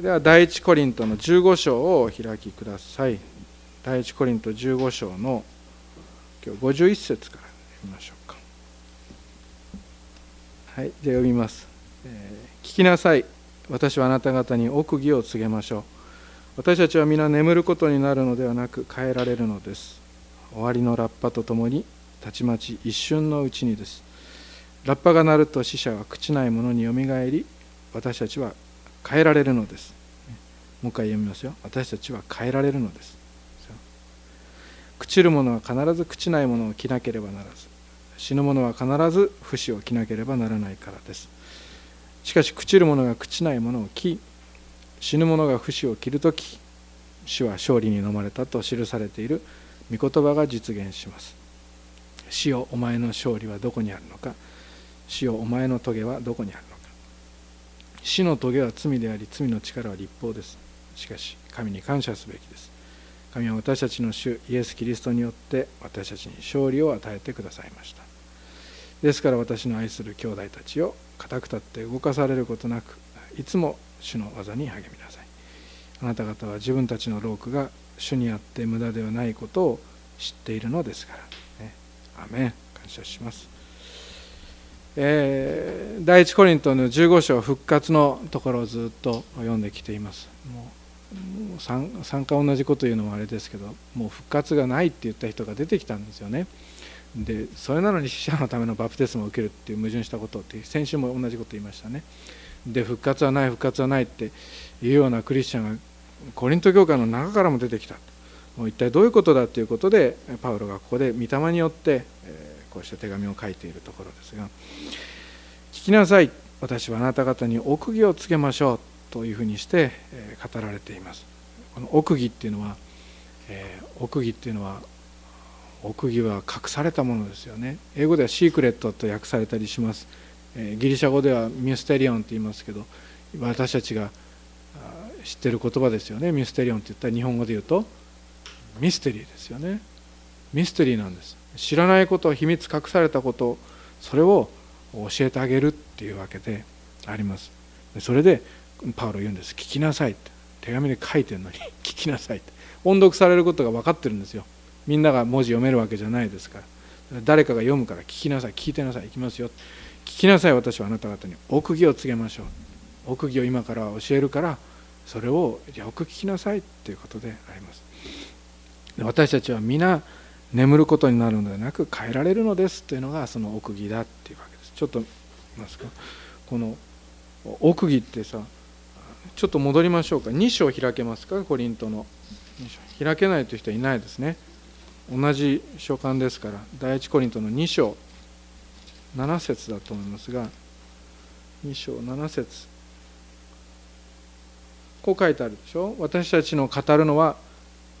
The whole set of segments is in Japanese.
では第一コリントの15章を開きください。第一コリント15章の今日51節から読みましょうか。はいじゃあ読みます、えー、聞きなさい。私はあなた方に奥義を告げましょう。私たちは皆眠ることになるのではなく変えられるのです。終わりのラッパとともにたちまち一瞬のうちにです。ラッパが鳴ると死者は朽ちないものによみがえり私たちは変えられるのです。もう一回読みますよ。私たちは変えられるのです。朽ちるものは必ず朽ちないものを着なければならず。死ぬ者は必ず不死を着なければならないからです。しかし朽ちる者が朽ちないものを着死ぬ者が不死を着るとき死は勝利に飲まれたと記されている御言葉が実現します。死よお前の勝利はどこにあるのか。死よお前の棘はどこにあるのか。死の棘は罪であり罪の力は立法です。しかし神に感謝すべきです。神は私たちの主イエス・キリストによって私たちに勝利を与えてくださいました。ですから私の愛する兄弟たちを固く立って動かされることなくいつも主の技に励みなさい。あなた方は自分たちの労苦が主にあって無駄ではないことを知っているのですから、ね、アメン。感謝します。えー、第一コリントの15章復活のところをずっと読んできています。もう 3, 3回同じこと言うのもあれですけどもう復活がないって言った人が出てきたんですよね。でそれなのに死者のためのバプテスマを受けるっていう矛盾したことって先週も同じこと言いましたね。で復活はない復活はないっていうようなクリスチャンがコリント教会の中からも出てきた。もう一体どういうことだということでパウロがここで御霊によってこうした手紙を書いているところですが聞きなさい私はあなた方に奥義をつけましょうというふうにして語られています。この奥義っていうのは、えー、奥義っていうのは奥義は隠されたものですよね。英語ではシークレットと訳されたりします、え、ギリシャ語ではミステリオンと言いますけど私たちが知ってる言葉ですよね。ミステリオンって言ったら日本語で言うとミステリーですよね。ミステリーなんです。知らないこと秘密隠されたことそれを教えてあげるっていうわけであります。それでパウロ言うんです。聞きなさいって。手紙で書いてるのに 聞きなさいって。音読されることが分かってるんですよ。みんなが文字読めるわけじゃないですから。誰かが読むから聞きなさい。聞いてなさい。行きますよ聞きなさい私はあなた方に。奥義を告げましょう。奥義を今から教えるからそれをよく聞きなさいっていうことであります。私たちは皆眠ることになるのではなく変えられるのですというのがその奥義だっていうわけです。ちょっと見ますかこの奥義ってさちょっと戻りましょうか。2章開けますか？コリントの開けないという人はいないですね。同じ書簡ですから第一コリントの2章7節だと思いますが2章7節。こう書いてあるでしょ？私たちの語るのは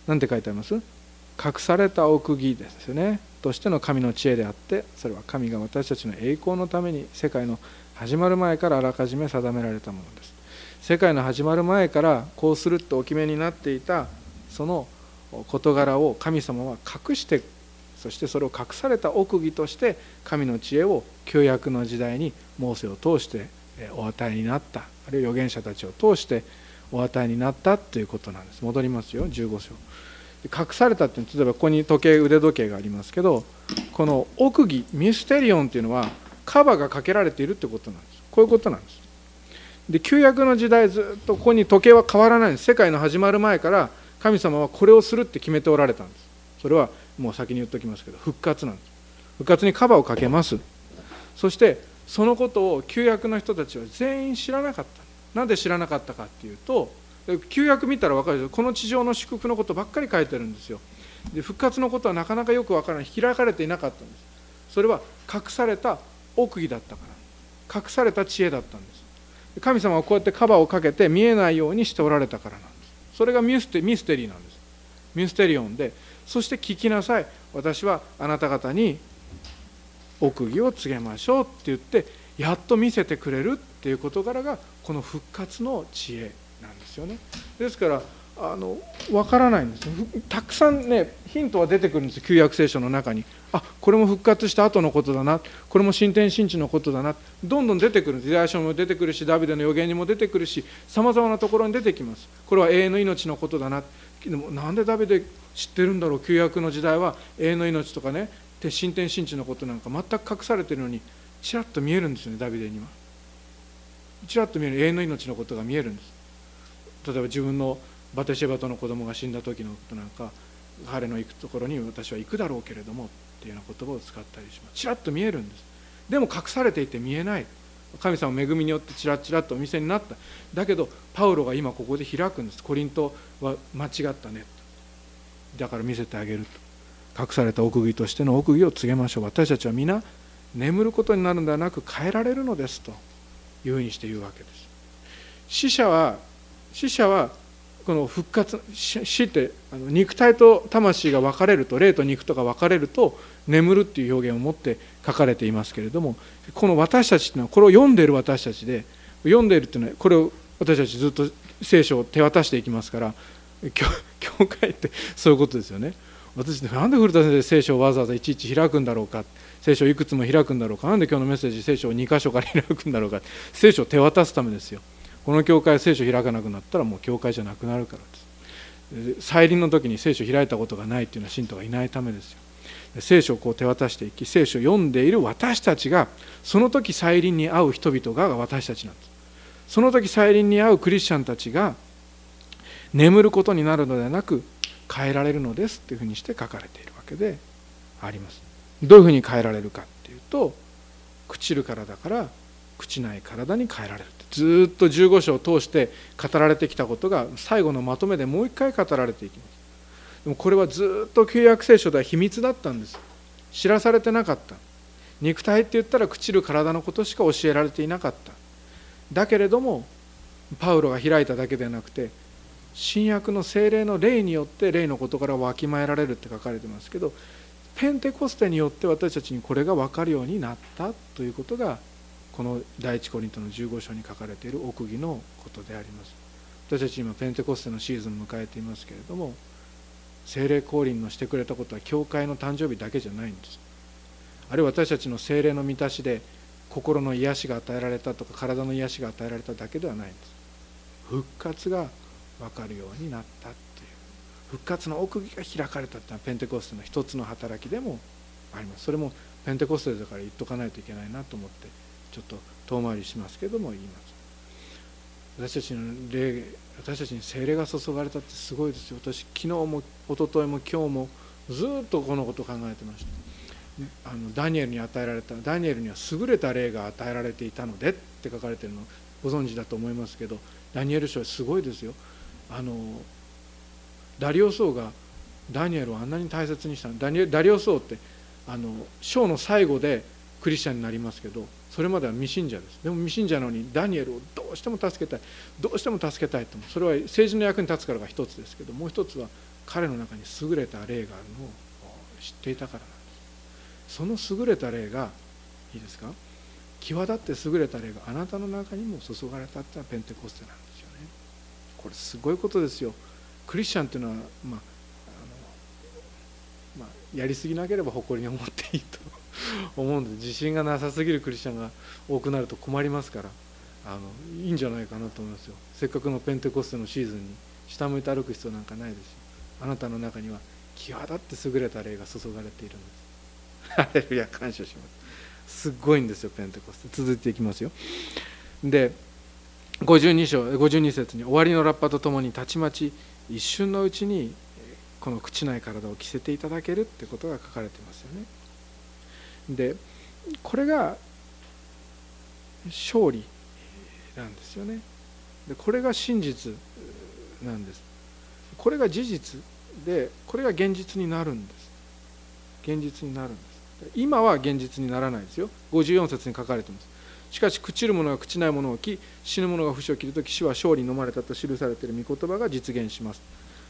何て書いてあります？隠された奥義ですよね。としての神の知恵であってそれは神が私たちの栄光のために世界の始まる前からあらかじめ定められたものです。世界の始まる前からこうするとお決めになっていたその事柄を神様は隠してそしてそれを隠された奥義として神の知恵を旧約の時代にモーセを通してお与えになった。あるいは預言者たちを通してお与えになったということなんです。戻りますよ。15章。隠されたって例えばここに時計腕時計がありますけどこの奥義ミステリオンっていうのはカバーがかけられているってことなんです。こういうことなんです。で旧約の時代ずっとここに時計は変わらないんです世界の始まる前から神様はこれをするって決めておられたんです。それはもう先に言っておきますけど復活なんです。復活にカバーをかけます。そしてそのことを旧約の人たちは全員知らなかった。なんで知らなかったかっていうと旧約見たら分かるですこの地上の祝福のことばっかり書いてるんですよ。で復活のことはなかなかよく分からない。開かれていなかったんです。それは隠された奥義だったから。隠された知恵だったんです。神様はこうやってカバーをかけて見えないようにしておられたからなんです。それがミステミステリーなんです。ミステリオンでそして聞きなさい。私はあなた方に奥義を告げましょうって言ってやっと見せてくれるっていう事柄がこの復活の知恵。よね。ですからあの分からないんですたくさんねヒントは出てくるんです旧約聖書の中に。あこれも復活した後のことだな。これも新天新地のことだな。どんどん出てくるんです。イザヤ書も出てくるしダビデの予言にも出てくるしさまざまなところに出てきます。これは永遠の命のことだな。でもなんでダビデ知ってるんだろう？旧約の時代は。永遠の命とかね新天新地のことなんか全く隠されてるのにちらっと見えるんですよねダビデには。ちらっと見える。永遠の命のことが見えるんです。例えば自分のバテシェバとの子供が死んだ時のことなんか彼の行くところに私は行くだろうけれどもっていうような言葉を使ったりします。ちらっと見えるんです。でも隠されていて見えない。神様の恵みによってちらちらっとお見せになった。だけどパウロが今ここで開くんです。コリントは間違ったね。だから見せてあげると。隠された奥義としての奥義を告げましょう。私たちは皆眠ることになるのではなく変えられるのですというふうにして言うわけです。死者は死者はこの復活死ってあの肉体と魂が分かれると霊と肉とが分かれると眠るっていう表現を持って書かれていますけれどもこの私たちっていうのはこれを読んでいる私たちで読んでいるっていうのはこれを私たちずっと聖書を手渡していきますから 教会って そういうことですよね。私なんで古田先生聖書をわざわざいちいち開くんだろうか聖書をいくつも開くんだろうかなんで今日のメッセージ聖書を2箇所から開くんだろうか聖書を手渡すためですよ。この教会聖書開かなくなったらもう教会じゃなくなるからです。再臨の時に聖書開いたことがないっていうのは信徒がいないためですよ。聖書をこう手渡していき聖書を読んでいる私たちがその時再臨に会う人々が私たちなんです。その時再臨に会うクリスチャンたちが眠ることになるのではなく変えられるのですっていうふうにして書かれているわけであります。どういうふうに変えられるかっていうと朽ちるからだから朽ちない体に変えられるずっと15章を通して語られてきたことが最後のまとめでもう一回語られていきます。でもこれはずっと旧約聖書では秘密だったんです。知らされてなかった。肉体って言ったら朽ちる体のことしか教えられていなかった。だけれどもパウロが開いただけではなくて新約の精霊の霊によって霊の事からわきまえられるって書かれてますけどペンテコステによって私たちにこれが分かるようになったということがこの第一コリントの15章に書かれている奥義のことであります。私たち今ペンテコステのシーズンを迎えていますけれども精霊降臨のしてくれたことは教会の誕生日だけじゃないんです。あるいは私たちの精霊の満たしで心の癒しが与えられたとか体の癒しが与えられただけではないんです。復活が分かるようになったという。復活の奥義が開かれたというのはペンテコステの一つの働きでもあります。それもペンテコステだから言っとかないといけないなと思ってちょっと遠回りしますけども言います。私たちの霊私たちに精霊が注がれたってすごいですよ。私昨日も一昨日も今日もずっとこのこと考えてました。あのダニエルに与えられたダニエルには優れた霊が与えられていたのでって書かれてるのご存知だと思いますけどダニエル書はすごいですよ。あのダリオ僧がダニエルをあんなに大切にしたダニエルダリオ僧ってあの章の最後でクリスチャンになりますけどそれまでは未信者です。でも未信者なのにダニエルをどうしても助けたい。どうしても助けたいとそれは政治の役に立つからが一つですけどもう一つは彼の中に優れた霊があるのを知っていたからなんです。その優れた霊がいいですか？際立って優れた霊があなたの中にも注がれたってのはペンテコステなんですよね。これすごいことですよ。クリスチャンっていうのは、まあ、あのまあ、やりすぎなければ誇りに思っていいと。思うんで自信がなさすぎるクリスチャンが多くなると困りますからあのいいんじゃないかなと思いますよ。せっかくのペンテコステのシーズンに下向いて歩く必要なんかないですしあなたの中には際立って優れた霊が注がれているんです。ハレルヤ感謝します。すっごいんですよペンテコステ。続いていきますよ。で52章52節に終わりのラッパとともにたちまち一瞬のうちにこの朽ちない体を着せていただけるってことが書かれてますよね。でこれが勝利なんですよね。でこれが真実なんです。これが事実でこれが現実になるんです。現実になるんです。今は現実にならないですよ。54節に書かれてます。しかし朽ちる者が朽ちない者を着死ぬ者が節を切るとき死は勝利に飲まれたと記されている御言葉が実現します。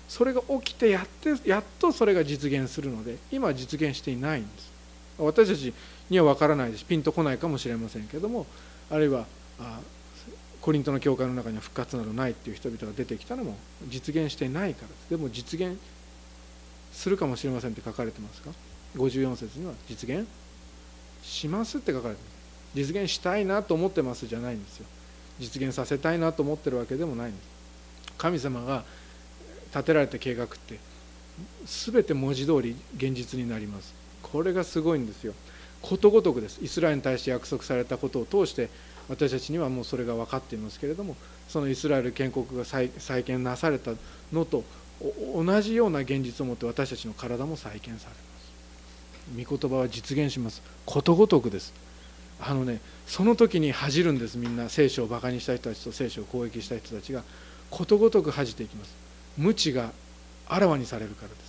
それが起きてやってやっとそれが実現するので今は実現していないんです。私たちには分からないです。ピンとこないかもしれませんけどもあるいはあコリントの教会の中には復活などないっていう人々が出てきたのも実現してないからです。でも実現するかもしれませんって書かれてますか？54節には実現しますって書かれてます。実現したいなと思ってますじゃないんですよ。実現させたいなと思ってるわけでもないんです。神様が立てられた計画って全て文字通り現実になります。これがすごいんですよ。ことごとくです。イスラエルに対して約束されたことを通して私たちにはもうそれが分かっていますけれどもそのイスラエル建国が再建なされたのと同じような現実を持って私たちの体も再建されます。御言葉は実現します。ことごとくです。あのねその時に恥じるんです。みんな聖書をバカにした人たちと聖書を攻撃した人たちが。ことごとく恥じていきます。無知があらわにされるからです。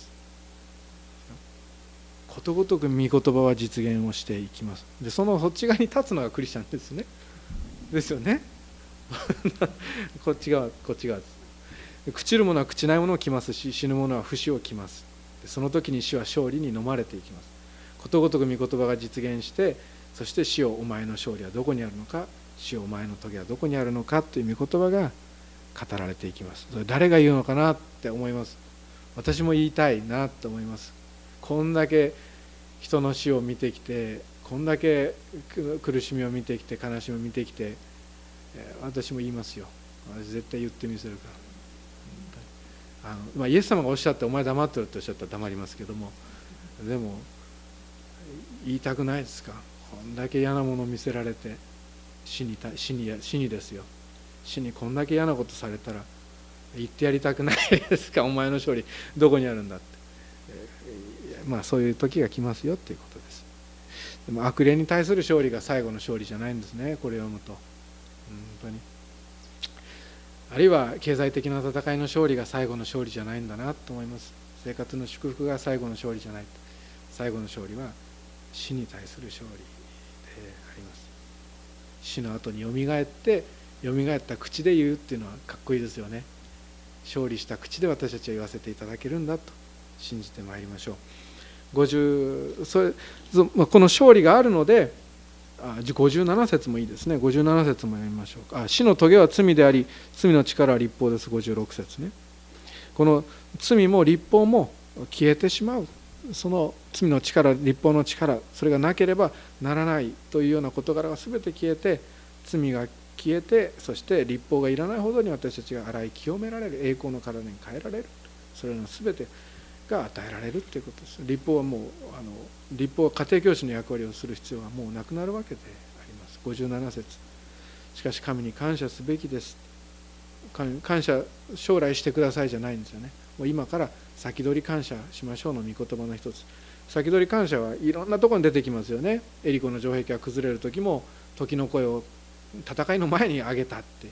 ことごとく御言葉は実現をしていきます。でそのそっち側に立つのがクリスチャンですね。ですよね。こっち側こっち側です。朽ちる者は朽ちないものを着ますし死ぬ者は不死を着ます。その時に死は勝利に飲まれていきます。ことごとく御言葉が実現してそして死をお前の勝利はどこにあるのか死をお前の時はどこにあるのかという御言葉が語られていきます。それ誰が言うのかなって思います。私も言いたいなと思います。こんだけ人の死を見てきてこんだけ苦しみを見てきて悲しみを見てきて私も言いますよ。私絶対言ってみせるから。あの、まあ、イエス様がおっしゃって「お前黙ってろ」っておっしゃったら黙りますけどもでも言いたくないですか？こんだけ嫌なものを見せられて死にた死に死にですよ。死にこんだけ嫌なことされたら言ってやりたくないですか？お前の勝利どこにあるんだって、まあそういう時が来ますよっていうことです。でも悪霊に対する勝利が最後の勝利じゃないんですねこれを読むと。本当に。あるいは経済的な戦いの勝利が最後の勝利じゃないんだなと思います。生活の祝福が最後の勝利じゃない。最後の勝利は死に対する勝利であります。死の後によみがえってよみがえった口で言うっていうのはかっこいいですよね。勝利した口で私たちは言わせていただけるんだと信じてまいりましょう。50それこの勝利があるので57節もいいですね。57節も読みましょうあ死の棘は罪であり罪の力は立法です。56節ね。この罪も立法も消えてしまう。その罪の力立法の力それがなければならないというような事柄が全て消えて罪が消えてそして立法がいらないほどに私たちが洗い清められる。栄光の体に変えられる。それの全てが与えられるということです。立法はもうあの立法は家庭教師の役割をする必要はもうなくなるわけであります。57節。しかし神に感謝すべきです。感謝将来してくださいじゃないんですよね。もう今から先取り感謝しましょうの御言葉の一つ。先取り感謝はいろんなところに出てきますよね。エリコの城壁が崩れる時も時の声を戦いの前に上げたって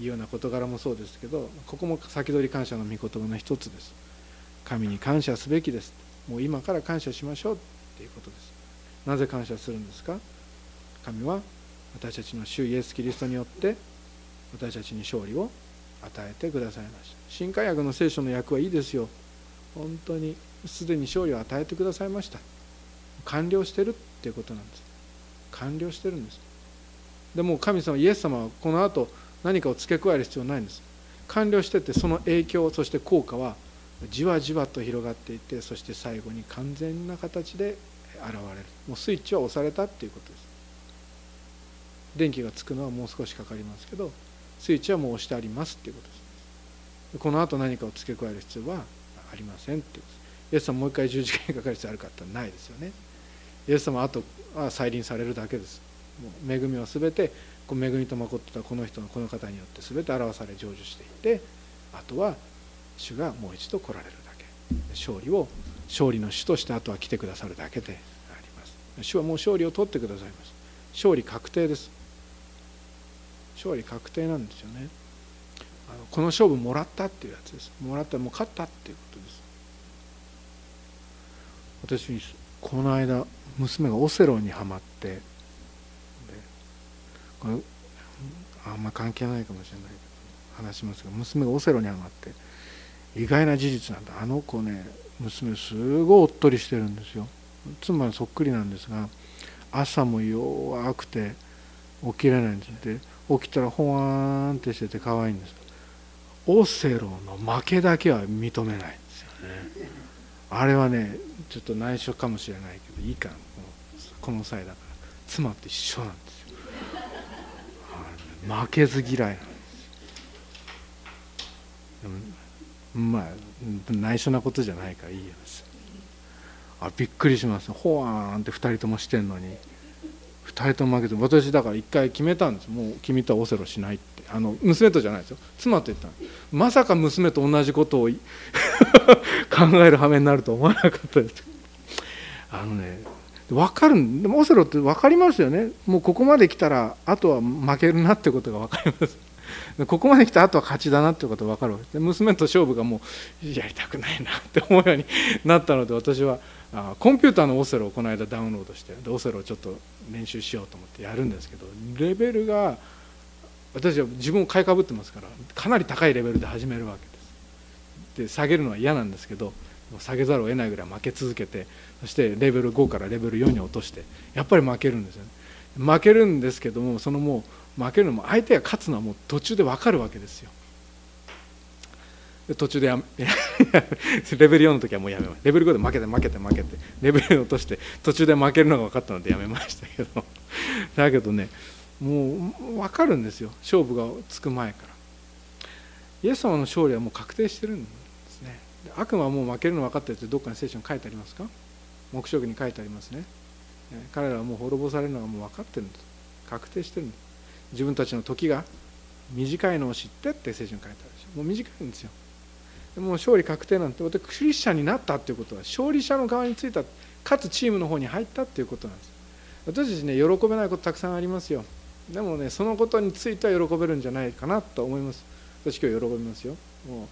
いうような事柄もそうですけどここも先取り感謝の御言葉の一つです。神に感謝すべきです。もう今から感謝しましょうっていうことです。なぜ感謝するんですか？神は私たちの主イエス・キリストによって私たちに勝利を与えてくださいました。新海薬の聖書の役はいいですよ。本当にすでに勝利を与えてくださいました。完了してるっていうことなんです。完了してるんです。でも神様イエス様はこの後何かを付け加える必要ないんです。完了しててその影響そして効果はじわじわと広がっていってそして最後に完全な形で現れる。もうスイッチは押されたっていうことです。電気がつくのはもう少しかかりますけどスイッチはもう押してありますっていうことです。この後何かを付け加える必要はありませんっていうことです。イエス様もう一回十字架にかかる必要あるかってないですよね。イエス様あとは再臨されるだけです。もう恵みは全てこの恵みと誠とはこの人のこの方によって全て表され成就していてあとは主がもう一度来られるだけ。勝利を勝利の主としてあとは来てくださるだけであります。主はもう勝利を取ってくださいます。勝利確定です。勝利確定なんですよね。あのこの勝負もらったっていうやつです。もらったらもう勝ったっていうことです。私この間娘がオセロにはまって。これあんま関係ないかもしれないけど話しますが娘がオセロに上がって。意外な事実なんだ。あの子ね娘すごいおっとりしてるんですよ。妻はそっくりなんですが朝も弱くて起きれないんですで起きたらほわーんってしてて可愛いんです。オセロの負けだけは認めないんですよね。あれはねちょっと内緒かもしれないけどいいかなこの際だから。妻と一緒なんですよ。負けず嫌いなんですよ。まあ内緒なことじゃないからいいやつあびっくりします。ほわーんって2人ともしてんのに。2人とも負けて私だから1回決めたんです。もう君とはオセロしないって。あの娘とじゃないですよ。妻と言ったまさか娘と同じことを 考える羽目になると思わなかったです。あのね分かるでもオセロって分かりますよね。もうここまで来たらあとは負けるなってことが分かります。ここまで来たあとは勝ちだなってことが分かるわけ。で娘と勝負がもうやりたくないなって思うようになったので私はあコンピューターのオセロをこの間ダウンロードしてでオセロをちょっと練習しようと思ってやるんですけどレベルが私は自分を買いかぶってますからかなり高いレベルで始めるわけです。で下げるのは嫌なんですけど下げざるを得ないぐらい負け続けてそしてレベル5からレベル4に落としてやっぱり負けるんですよね。負けるんですけどもそのもう負けるのも相手が勝つのはもう途中で分かるわけですよ。途中でやめ レベル4の時はもうやめました。レベル5で負けて負けて負けて。レベル4落として途中で負けるのが分かったのでやめましたけど。だけどねもう分かるんですよ。勝負がつく前から。イエス様の勝利はもう確定してるんですね。悪魔はもう負けるの分かってるってどっかに聖書に書いてありますか？黙示録に書いてありますね。彼らはもう滅ぼされるのがもう分かってるんです。確定してるんです。自分たちの時が短いのを知ってって聖書に書いてあるでしょ。もう短いんですよ。もう勝利確定なんて私クリスチャンになったっていうことは勝利者の側についたかつチームの方に入ったっていうことなんです。私たちね喜べないことたくさんありますよ。でもねそのことについては喜べるんじゃないかなと思います。私今日喜びますよ。もう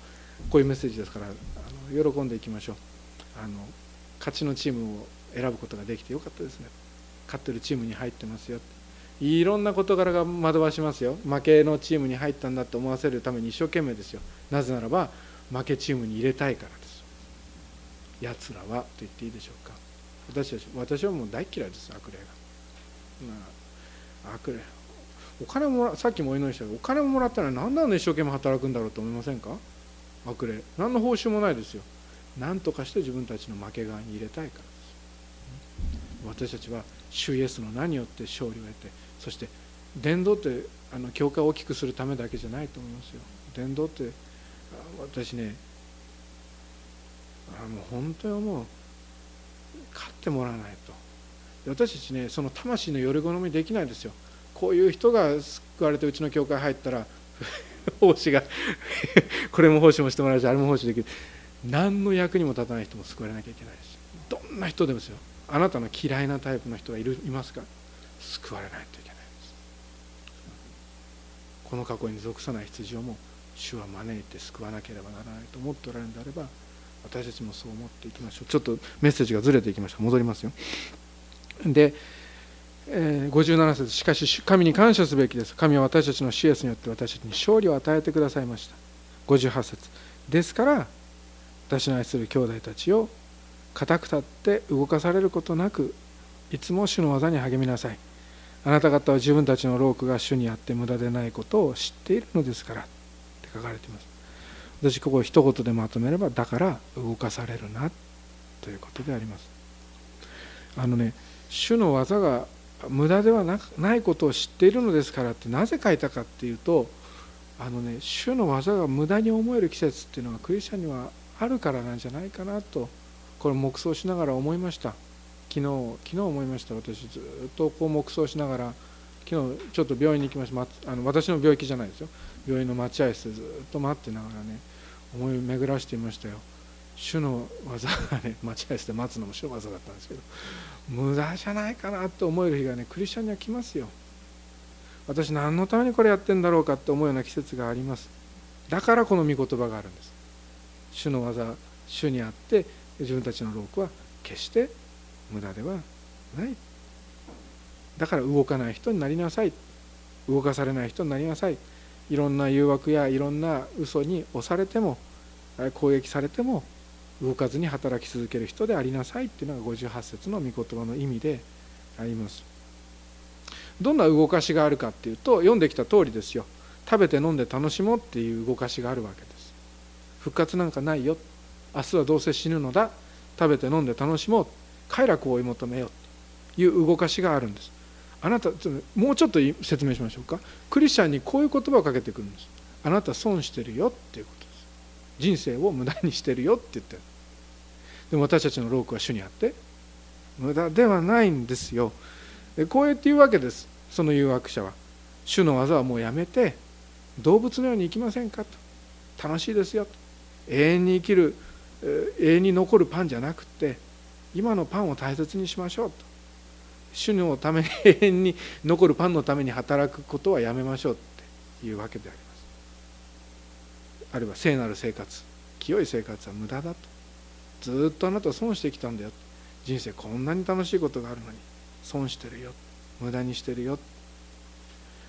こういうメッセージですからあの喜んでいきましょう。あの勝ちのチームを選ぶことができてよかったですね。勝ってるチームに入ってますよって。いろんな事柄が惑わしますよ。負けのチームに入ったんだと思わせるために一生懸命ですよ。なぜならば負けチームに入れたいからです。やつらはと言っていいでしょうか。私たち私はもう大嫌いです悪霊が、まあ、悪霊。お金もらさっきもお祈りしたけどお金ももらったら何であの一生懸命働くんだろうと思いませんか？悪霊。何の報酬もないですよ。何とかして自分たちの負け側に入れたいからです。私たちは主イエスの名によって勝利を得てそして伝道ってあの教会を大きくするためだけじゃないと思いますよ。伝道って私ねあもう本当に思う勝ってもらわないと。私たちねその魂のより好みできないですよ。こういう人が救われてうちの教会入ったら 奉仕が これも奉仕もしてもらうしあれも奉仕できる。何の役にも立たない人も救われなきゃいけないしどんな人でもですよ。あなたの嫌いなタイプの人がいるいますか？救われないといけない。ですこの過去に属さない羊をも主は招いて救わなければならないと思っておられるのであれば私たちもそう思っていきましょう。ちょっとメッセージがずれていきました。戻りますよ。で、え、57節。しかし神に感謝すべきです。神は私たちのシエスによって私たちに勝利を与えてくださいました。58節。ですから私の愛する兄弟たちを固く立って動かされることなくいつも主の技に励みなさい。あなた方は自分たちの労苦が主にあって無駄でないことを知っているのですからって書かれています私ここを一言でまとめればだから動かされるなということであります。あのね主の技が無駄ではないことを知っているのですからってなぜ書いたかっていうとあのね主の技が無駄に思える季節っていうのがクリスチャンにはあるからなんじゃないかなとこれ黙想しながら思いました。昨日昨日思いました。私ずっとこう黙想しながら昨日ちょっと病院に行きました。あの私の病気じゃないですよ。病院の待合室でずっと待ってながらね思い巡らしていましたよ。主の技がね 待合室で待つのも主の技だったんですけど無駄じゃないかなって思える日がねクリスチャンには来ますよ。私何のためにこれやってんだろうかって思うような季節があります。だからこの御言葉があるんです。主の技主にあって自分たちの労苦は決して無駄ではない。だから動かない人になりなさい。動かされない人になりなさい。いろんな誘惑やいろんな嘘に押されても攻撃されても動かずに働き続ける人でありなさい。っていうのが58節の御言葉の意味であります。どんな動かしがあるかっていうと読んできた通りですよ。食べて飲んで楽しもうっていう動かしがあるわけです。復活なんかないよ。明日はどうせ死ぬのだ。食べて飲んで楽しもう。快楽を追い求めようという動かしがあるんです。あなたもうちょっと説明しましょうか。クリスチャンにこういう言葉をかけてくるんです。あなた損してるよっていうことです。人生を無駄にしてるよって言ってる。でも私たちのロークは主にあって無駄ではないんですよ。こうやって言うわけです。その誘惑者は。主の技はもうやめて動物のように生きませんかと。楽しいですよと。永遠に生きる永遠に残るパンじゃなくて今のパンを大切にしましょうと。主のために永遠に残るパンのために働くことはやめましょうっていうわけであります。あるいは聖なる生活清い生活は無駄だと。ずっとあなた損してきたんだよ人生こんなに楽しいことがあるのに。損してるよ。無駄にしてるよ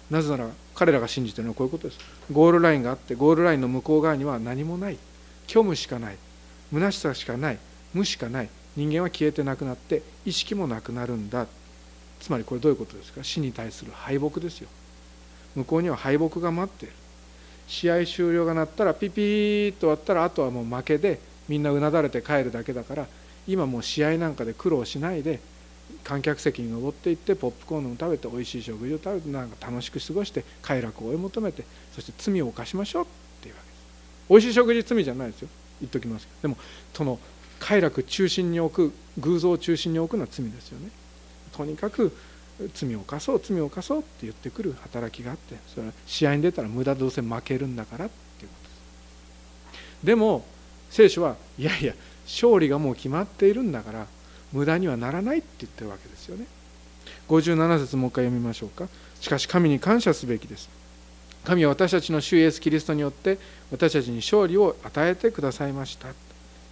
なぜなら彼らが信じてるのはこういうことです。ゴールラインがあってゴールラインの向こう側には何もない。虚無しかない。虚しさしかない。無しかない。人間は消えてなくなって意識もなくなるんだ。つまりこれどういうことですか？死に対する敗北ですよ。向こうには敗北が待っている。試合終了が鳴ったらピピーッと終わったらあとはもう負けでみんなうなだれて帰るだけだから今もう試合なんかで苦労しないで観客席に登っていってポップコーンを食べておいしい食事を食べてなんか楽しく過ごして快楽を追い求めてそして罪を犯しましょうっていうわけです。おいしい食事罪じゃないですよ。言っときますけどでもその快楽中心に置く偶像を中心に置くのは罪ですよね。とにかく罪を犯そう罪を犯そうって言ってくる働きがあってそれは試合に出たら無駄どうせ負けるんだからっていうことです。でも聖書はいやいや勝利がもう決まっているんだから無駄にはならないって言ってるわけですよね。57節もう一回読みましょうか。しかし神に感謝すべきです。神は私たちの主イエスキリストによって私たちに勝利を与えてくださいました。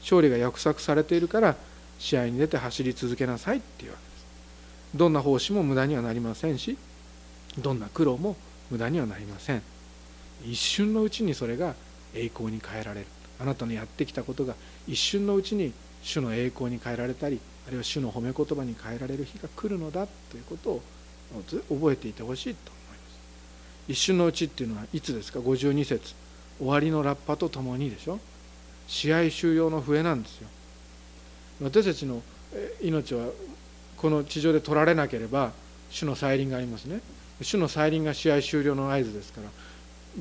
勝利が約束されているから試合に出て走り続けなさいっていうわけです。どんな奉仕も無駄にはなりませんしどんな苦労も無駄にはなりません。一瞬のうちにそれが栄光に変えられる。あなたのやってきたことが一瞬のうちに主の栄光に変えられたりあるいは主の褒め言葉に変えられる日が来るのだということを覚えていてほしいと思います。一瞬のうちっていうのはいつですか？52節。終わりのラッパとともにでしょ？試合終了の笛なんですよ。私たちの命はこの地上で取られなければ主の再臨がありますね。主の再臨が試合終了の合図ですから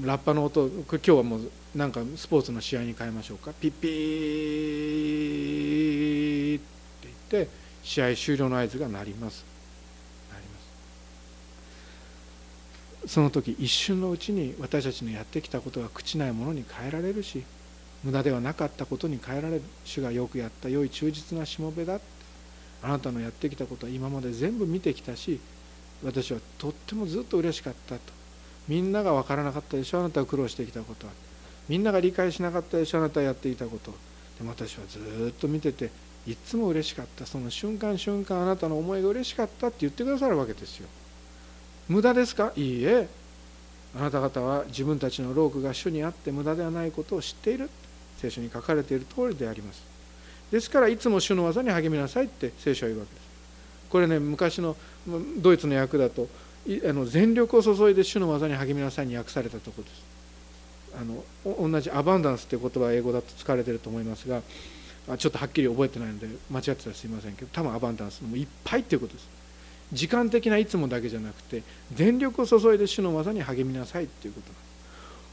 ラッパの音今日はもうなんかスポーツの試合に変えましょうか。ピッピーって言って試合終了の合図が鳴ります。鳴ります。その時一瞬のうちに私たちのやってきたことが朽ちないものに変えられるし無駄ではなかったことに変えられる主がよくやった良い忠実なしもべだあなたのやってきたことは今まで全部見てきたし私はとってもずっと嬉しかったと。みんなが分からなかったでしょあなたが苦労してきたことは。みんなが理解しなかったでしょあなたがやっていたこと。でも私はずっと見てていつも嬉しかった。その瞬間瞬間あなたの思いが嬉しかったって言ってくださるわけですよ。無駄ですか？いいえ。あなた方は自分たちの労苦が主にあって無駄ではないことを知っている。聖書に書かれている通りであります。ですからいつも主の技に励みなさいって聖書は言うわけです。これね昔のドイツの訳だとあの全力を注いで主の技に励みなさいに訳されたとこです。あの同じアバンダンスっていう言葉は英語だと使われてると思いますがちょっとはっきり覚えてないので間違ってたらすいませんけど多分アバンダンスもいっぱいっていうことです。時間的ないつもだけじゃなくて全力を注いで主の技に励みなさいっていうことなんです。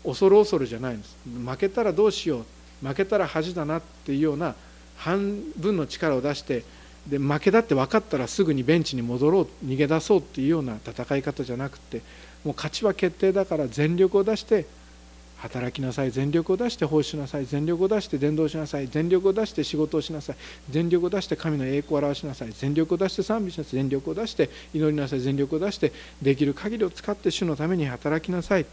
恐る恐るじゃないんです。負けたらどうしよう。負けたら恥だなっていうような半分の力を出してで負けだって分かったらすぐにベンチに戻ろう逃げ出そうっていうような戦い方じゃなくてもう勝ちは決定だから全力を出して働きなさい全力を出して奉仕なさい全力を出して伝道しなさい全力を出して仕事をしなさい全力を出して神の栄光を表しなさい全力を出して賛美しなさい全力を出して祈りなさい全力を出してできる限りを使って主のために働きなさい。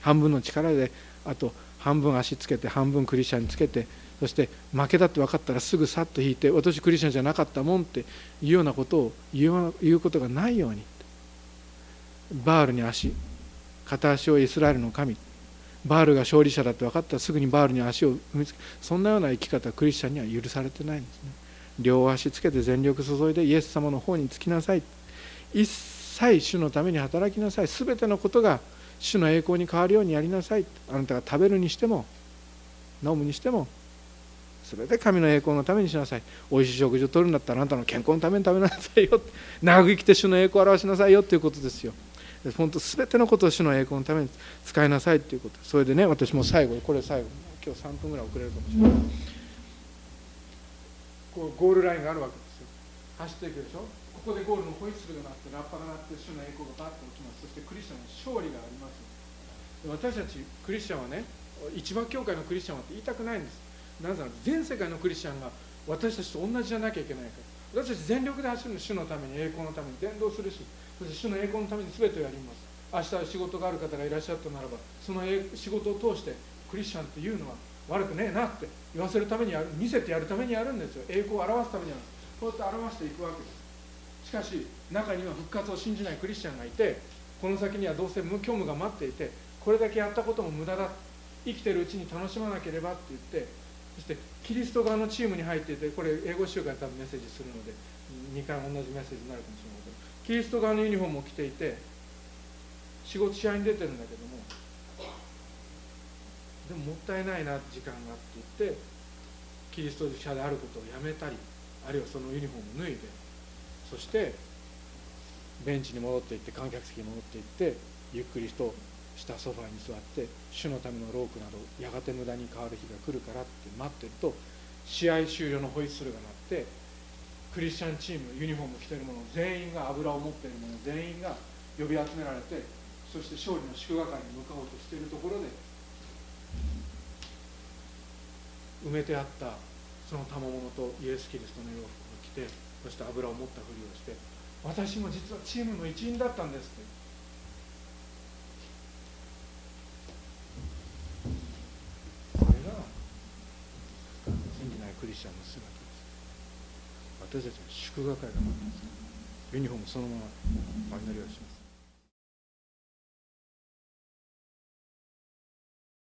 半分の力であと半分足つけて半分クリスチャンにつけてそして負けだって分かったらすぐさっと引いて私クリスチャンじゃなかったもんっていうようなことを言うことがないように。バールに足片足をイスラエルの神。バールが勝利者だって分かったらすぐにバールに足を踏みつけそんなような生き方クリスチャンには許されてないんですね。両足つけて全力注いでイエス様の方につきなさい。一さい主のために働きなさい。全てのことが主の栄光に変わるようにやりなさい。あなたが食べるにしても飲むにしても全て神の栄光のためにしなさい。おいしい食事をとるんだったらあなたの健康のために食べなさいよ。長く生きて主の栄光を表しなさいよ。ということですよ。本当全てのことを主の栄光のために使いなさいということ。それでね私も最後これ最後今日3分ぐらい遅れるかもしれない。こうゴールラインがあるわけですよ。走っていくでしょ。ここでゴールのホイッスルが鳴ってラッパが鳴って主の栄光がバッと起きます。そしてクリスチャンの勝利があります。私たちクリスチャンはね一番教会のクリスチャンはって言いたくないんです。なぜなら全世界のクリスチャンが私たちと同じじゃなきゃいけないから。私たち全力で走るの主のために栄光のために伝道するしそして主の栄光のために全てをやります。明日仕事がある方がいらっしゃったならばその仕事を通してクリスチャンっていうのは悪くねえなって言わせるためにやる見せてやるためにやるんですよ。栄光を表すためにやる。こうやって表していくわけです。しかし中には復活を信じないクリスチャンがいてこの先にはどうせ無虚無が待っていてこれだけやったことも無駄だ生きてるうちに楽しまなければって言ってそしてキリスト側のチームに入っていてこれ英語集会多分メッセージするので2回同じメッセージになるかもしれないけどキリスト側のユニフォームを着ていて仕事試合に出てるんだけどもでももったいないな時間がって言ってキリスト者であることをやめたりあるいはそのユニフォームを脱いでそしてベンチに戻っていって観客席に戻っていってゆっくりとしたソファに座って主のためのロークなどやがて無駄に変わる日が来るからって待ってると試合終了のホイッスルが鳴ってクリスチャンチームユニフォーム着てる者全員が油を持っている者全員が呼び集められてそして勝利の祝賀会に向かおうとしているところで埋めてあったその賜物とイエス・キリストの洋服を着てそして油を持ったふりをして私も実はチームの一員だったんですって。クリスチャンの姿です。私たちは祝賀会が待ってます。ユニフォームそのままお祈りをします。